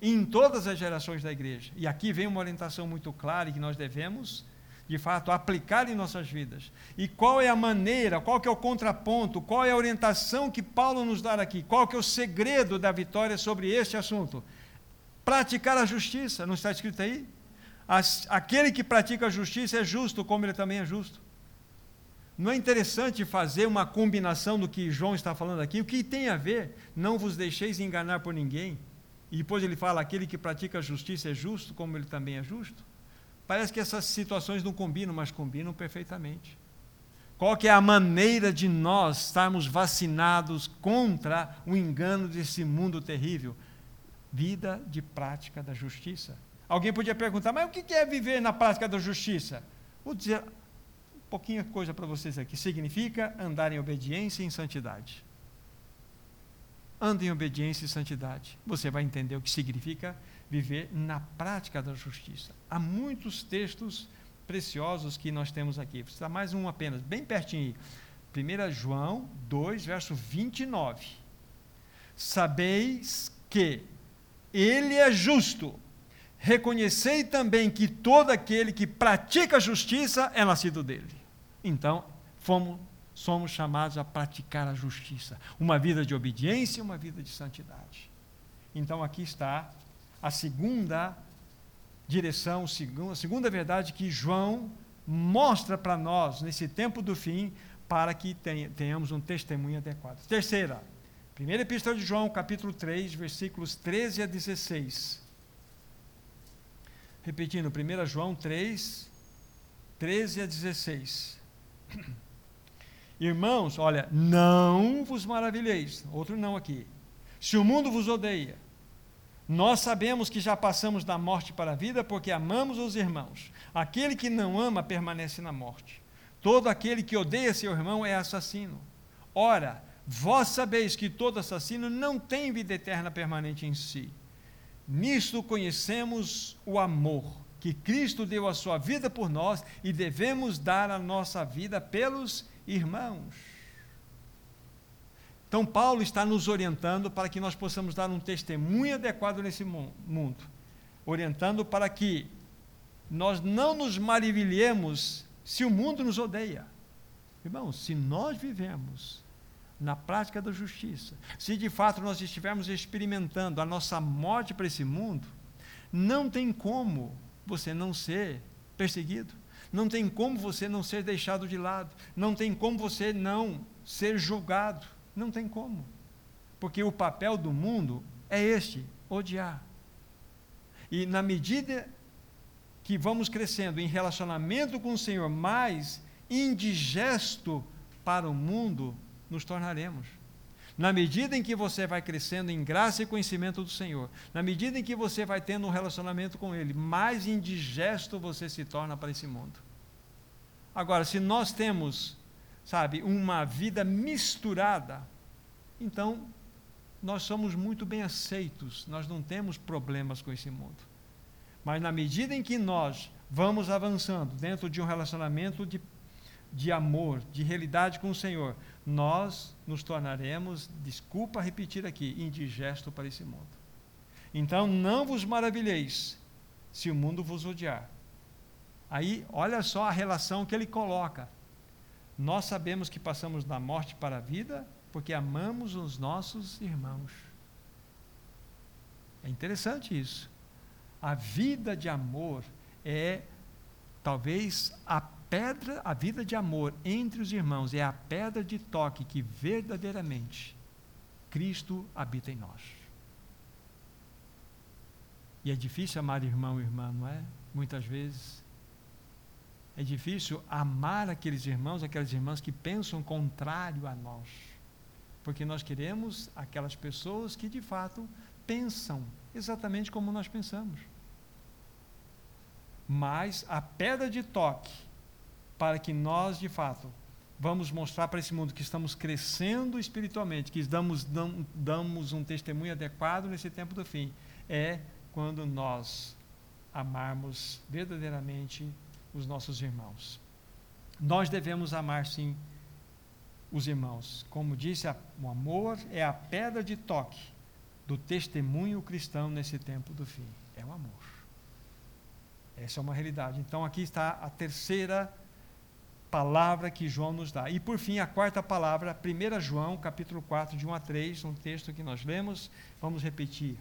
em todas as gerações da igreja. E aqui vem uma orientação muito clara que nós devemos, de fato, aplicar em nossas vidas. E qual é a maneira, qual que é o contraponto, qual é a orientação que Paulo nos dá aqui? Qual que é o segredo da vitória sobre este assunto? Praticar a justiça, não está escrito aí? Aquele que pratica a justiça é justo, como ele também é justo. Não é interessante fazer uma combinação do que João está falando aqui? O que tem a ver? Não vos deixeis enganar por ninguém. E depois ele fala: aquele que pratica a justiça é justo, como ele também é justo. Parece que essas situações não combinam, mas combinam perfeitamente. Qual que é a maneira de nós estarmos vacinados contra o engano desse mundo terrível? Vida de prática da justiça. Alguém podia perguntar, mas o que é viver na prática da justiça? Vou dizer pouquinho de coisa para vocês aqui. Significa andar em obediência e em santidade. Anda em obediência e santidade. Você vai entender o que significa viver na prática da justiça. Há muitos textos preciosos que nós temos aqui. Citar mais um apenas, bem pertinho. 1 João 2, verso 29. Sabeis que ele é justo. Reconhecei também que todo aquele que pratica a justiça é nascido dele. Então, fomos somos chamados a praticar a justiça, uma vida de obediência e uma vida de santidade. Então aqui está a segunda direção, a segunda verdade que João mostra para nós nesse tempo do fim, para que tenhamos um testemunho adequado. Terceira, primeira epístola de João, capítulo 3, versículos 13 a 16. Repetindo, 1 João 3, 13 a 16. Irmãos, olha, não vos maravilheis. Outro não aqui. Se o mundo vos odeia, nós sabemos que já passamos da morte para a vida porque amamos os irmãos. Aquele que não ama permanece na morte. Todo aquele que odeia seu irmão é assassino. Ora, vós sabeis que todo assassino não tem vida eterna permanente em si. Nisto conhecemos o amor, que Cristo deu a sua vida por nós e devemos dar a nossa vida pelos irmãos. Então, Paulo está nos orientando para que nós possamos dar um testemunho adequado nesse mundo, orientando para que nós não nos maravilhemos se o mundo nos odeia. Irmãos, se nós vivemos na prática da justiça, se de fato nós estivermos experimentando a nossa morte para esse mundo, não tem como você não ser perseguido. Não tem como você não ser deixado de lado. Não tem como você não ser julgado. Não tem como. Porque o papel do mundo é este: odiar. E na medida que vamos crescendo em relacionamento com o Senhor, mais indigesto para o mundo nos tornaremos. Na medida em que você vai crescendo em graça e conhecimento do Senhor, na medida em que você vai tendo um relacionamento com Ele, mais indigesto você se torna para esse mundo. Agora, se nós temos, sabe, uma vida misturada, então nós somos muito bem aceitos, nós não temos problemas com esse mundo. Mas na medida em que nós vamos avançando dentro de um relacionamento de, de amor, de realidade com o Senhor, nós nos tornaremos, desculpa repetir aqui, indigesto para esse mundo. Então não vos maravilheis se o mundo vos odiar. Aí, olha só a relação que ele coloca. Nós sabemos que passamos da morte para a vida porque amamos os nossos irmãos. É interessante isso. A vida de amor é talvez a pedra, a vida de amor entre os irmãos é a pedra de toque que verdadeiramente Cristo habita em nós. E é difícil amar irmão e irmã, não é? Muitas vezes. É difícil amar aqueles irmãos, aquelas irmãs que pensam contrário a nós. Porque nós queremos aquelas pessoas que de fato pensam exatamente como nós pensamos. Mas a pedra de toque para que nós de fato vamos mostrar para esse mundo que estamos crescendo espiritualmente, que damos, damos um testemunho adequado nesse tempo do fim, é quando nós amarmos verdadeiramente os nossos irmãos. Nós devemos amar, sim, os irmãos. Como disse, o amor é a pedra de toque do testemunho cristão nesse tempo do fim. É o amor. Essa é uma realidade. Então, aqui está a terceira palavra que João nos dá. E por fim, a quarta palavra, 1 João, capítulo 4, de 1 a 3, um texto que nós lemos, vamos repetir.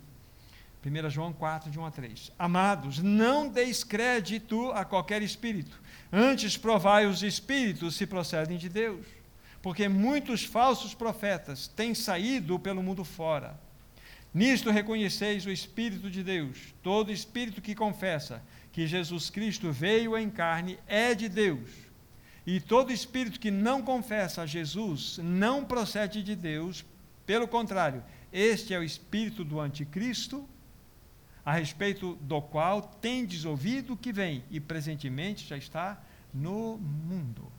1 João 4, de 1 a 3. Amados, não deis crédito a qualquer espírito, antes provai os espíritos se procedem de Deus, porque muitos falsos profetas têm saído pelo mundo fora. Nisto reconheceis o Espírito de Deus. Todo espírito que confessa que Jesus Cristo veio em carne é de Deus. E todo espírito que não confessa a Jesus não procede de Deus, pelo contrário, este é o espírito do anticristo, a respeito do qual tendes ouvido que vem e presentemente já está no mundo.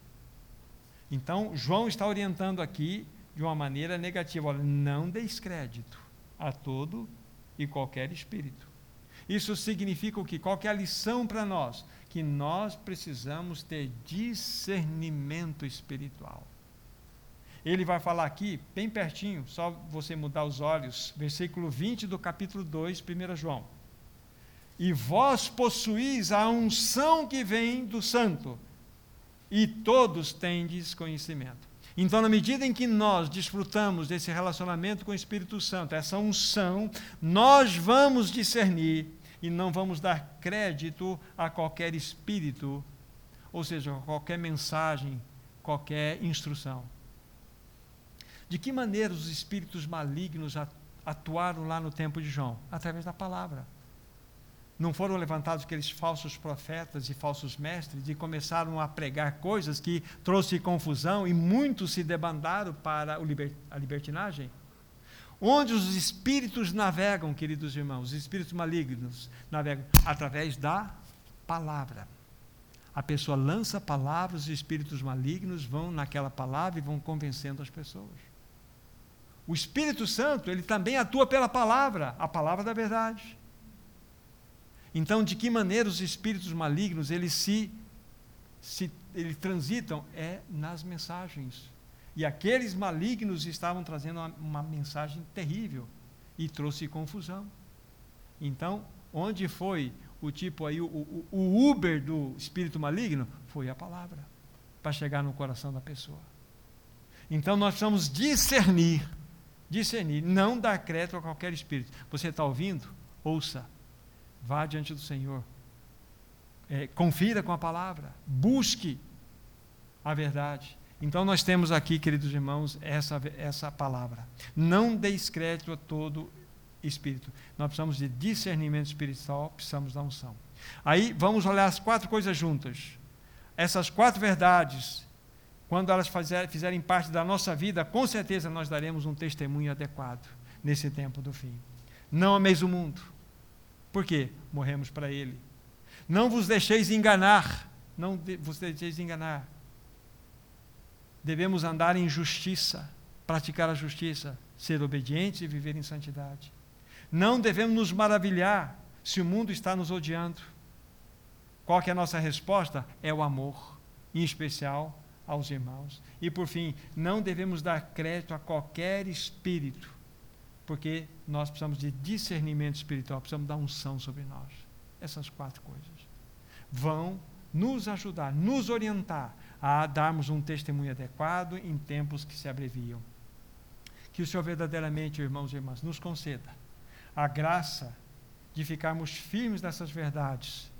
Então, João está orientando aqui de uma maneira negativa: olha, não deis crédito a todo e qualquer espírito. Isso significa o que? Qual que é a lição para nós? que nós precisamos ter discernimento espiritual. Ele vai falar aqui, bem pertinho, só você mudar os olhos, versículo 20 do capítulo 2, 1 João. E vós possuís a unção que vem do Santo, e todos tendes conhecimento. Então, na medida em que nós desfrutamos desse relacionamento com o Espírito Santo, essa unção, nós vamos discernir e não vamos dar crédito a qualquer espírito, ou seja, qualquer mensagem, qualquer instrução. De que maneira os espíritos malignos atuaram lá no tempo de João? Através da palavra. Não foram levantados aqueles falsos profetas e falsos mestres e começaram a pregar coisas que trouxe confusão e muitos se debandaram para a libertinagem? Onde os espíritos navegam, queridos irmãos, os espíritos malignos navegam através da palavra. A pessoa lança palavras, os espíritos malignos vão naquela palavra e vão convencendo as pessoas. O Espírito Santo, ele também atua pela palavra, a palavra da verdade. Então, de que maneira os espíritos malignos, eles se, se eles transitam? É nas mensagens e aqueles malignos estavam trazendo uma, uma mensagem terrível e trouxe confusão. Então, onde foi o tipo aí, o, o, o Uber do espírito maligno? Foi a palavra, para chegar no coração da pessoa. Então nós precisamos discernir, discernir, não dar crédito a qualquer espírito. Você está ouvindo? Ouça, vá diante do Senhor, é, confira com a palavra, busque a verdade. Então nós temos aqui, queridos irmãos, essa, essa palavra. Não deis crédito a todo espírito. Nós precisamos de discernimento espiritual, precisamos da unção. Aí vamos olhar as quatro coisas juntas. Essas quatro verdades, quando elas fizerem parte da nossa vida, com certeza nós daremos um testemunho adequado nesse tempo do fim. Não ameis o mundo. Por quê? Morremos para ele. Não vos deixeis enganar. Não vos deixeis enganar devemos andar em justiça, praticar a justiça, ser obedientes e viver em santidade. Não devemos nos maravilhar se o mundo está nos odiando. Qual é a nossa resposta? É o amor, em especial aos irmãos. E por fim, não devemos dar crédito a qualquer espírito, porque nós precisamos de discernimento espiritual, precisamos dar unção sobre nós. Essas quatro coisas vão nos ajudar, nos orientar a darmos um testemunho adequado em tempos que se abreviam. Que o Senhor verdadeiramente, irmãos e irmãs, nos conceda a graça de ficarmos firmes nessas verdades.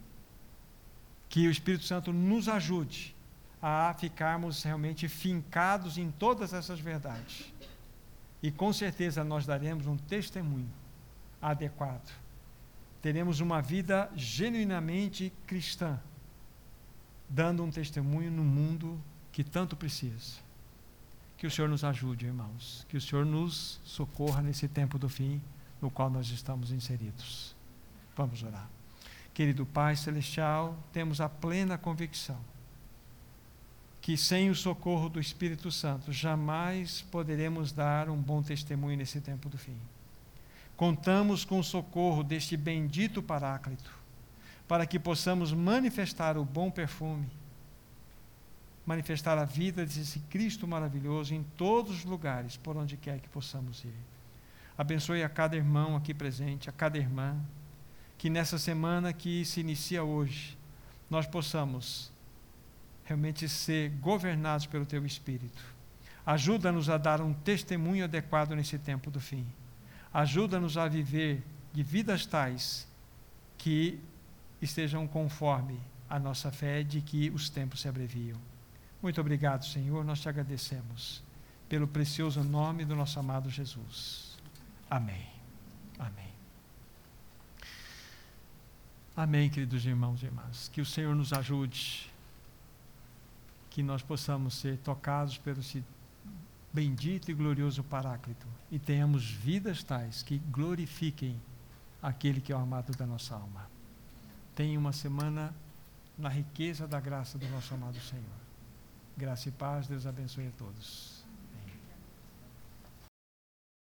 Que o Espírito Santo nos ajude a ficarmos realmente fincados em todas essas verdades. E com certeza nós daremos um testemunho adequado teremos uma vida genuinamente cristã, dando um testemunho no mundo que tanto precisa. Que o Senhor nos ajude, irmãos. Que o Senhor nos socorra nesse tempo do fim no qual nós estamos inseridos. Vamos orar. Querido Pai Celestial, temos a plena convicção que sem o socorro do Espírito Santo jamais poderemos dar um bom testemunho nesse tempo do fim. Contamos com o socorro deste bendito Paráclito, para que possamos manifestar o bom perfume, manifestar a vida desse Cristo maravilhoso em todos os lugares, por onde quer que possamos ir. Abençoe a cada irmão aqui presente, a cada irmã, que nessa semana que se inicia hoje, nós possamos realmente ser governados pelo Teu Espírito. Ajuda-nos a dar um testemunho adequado nesse tempo do fim. Ajuda-nos a viver de vidas tais que estejam conforme a nossa fé de que os tempos se abreviam. Muito obrigado, Senhor, nós te agradecemos pelo precioso nome do nosso amado Jesus. Amém. Amém. Amém, queridos irmãos e irmãs. Que o Senhor nos ajude que nós possamos ser tocados pelo esse bendito e glorioso Paráclito e tenhamos vidas tais que glorifiquem aquele que é o amado da nossa alma. Tenha uma semana na riqueza da graça do nosso amado Senhor. Graça e paz, Deus abençoe a todos.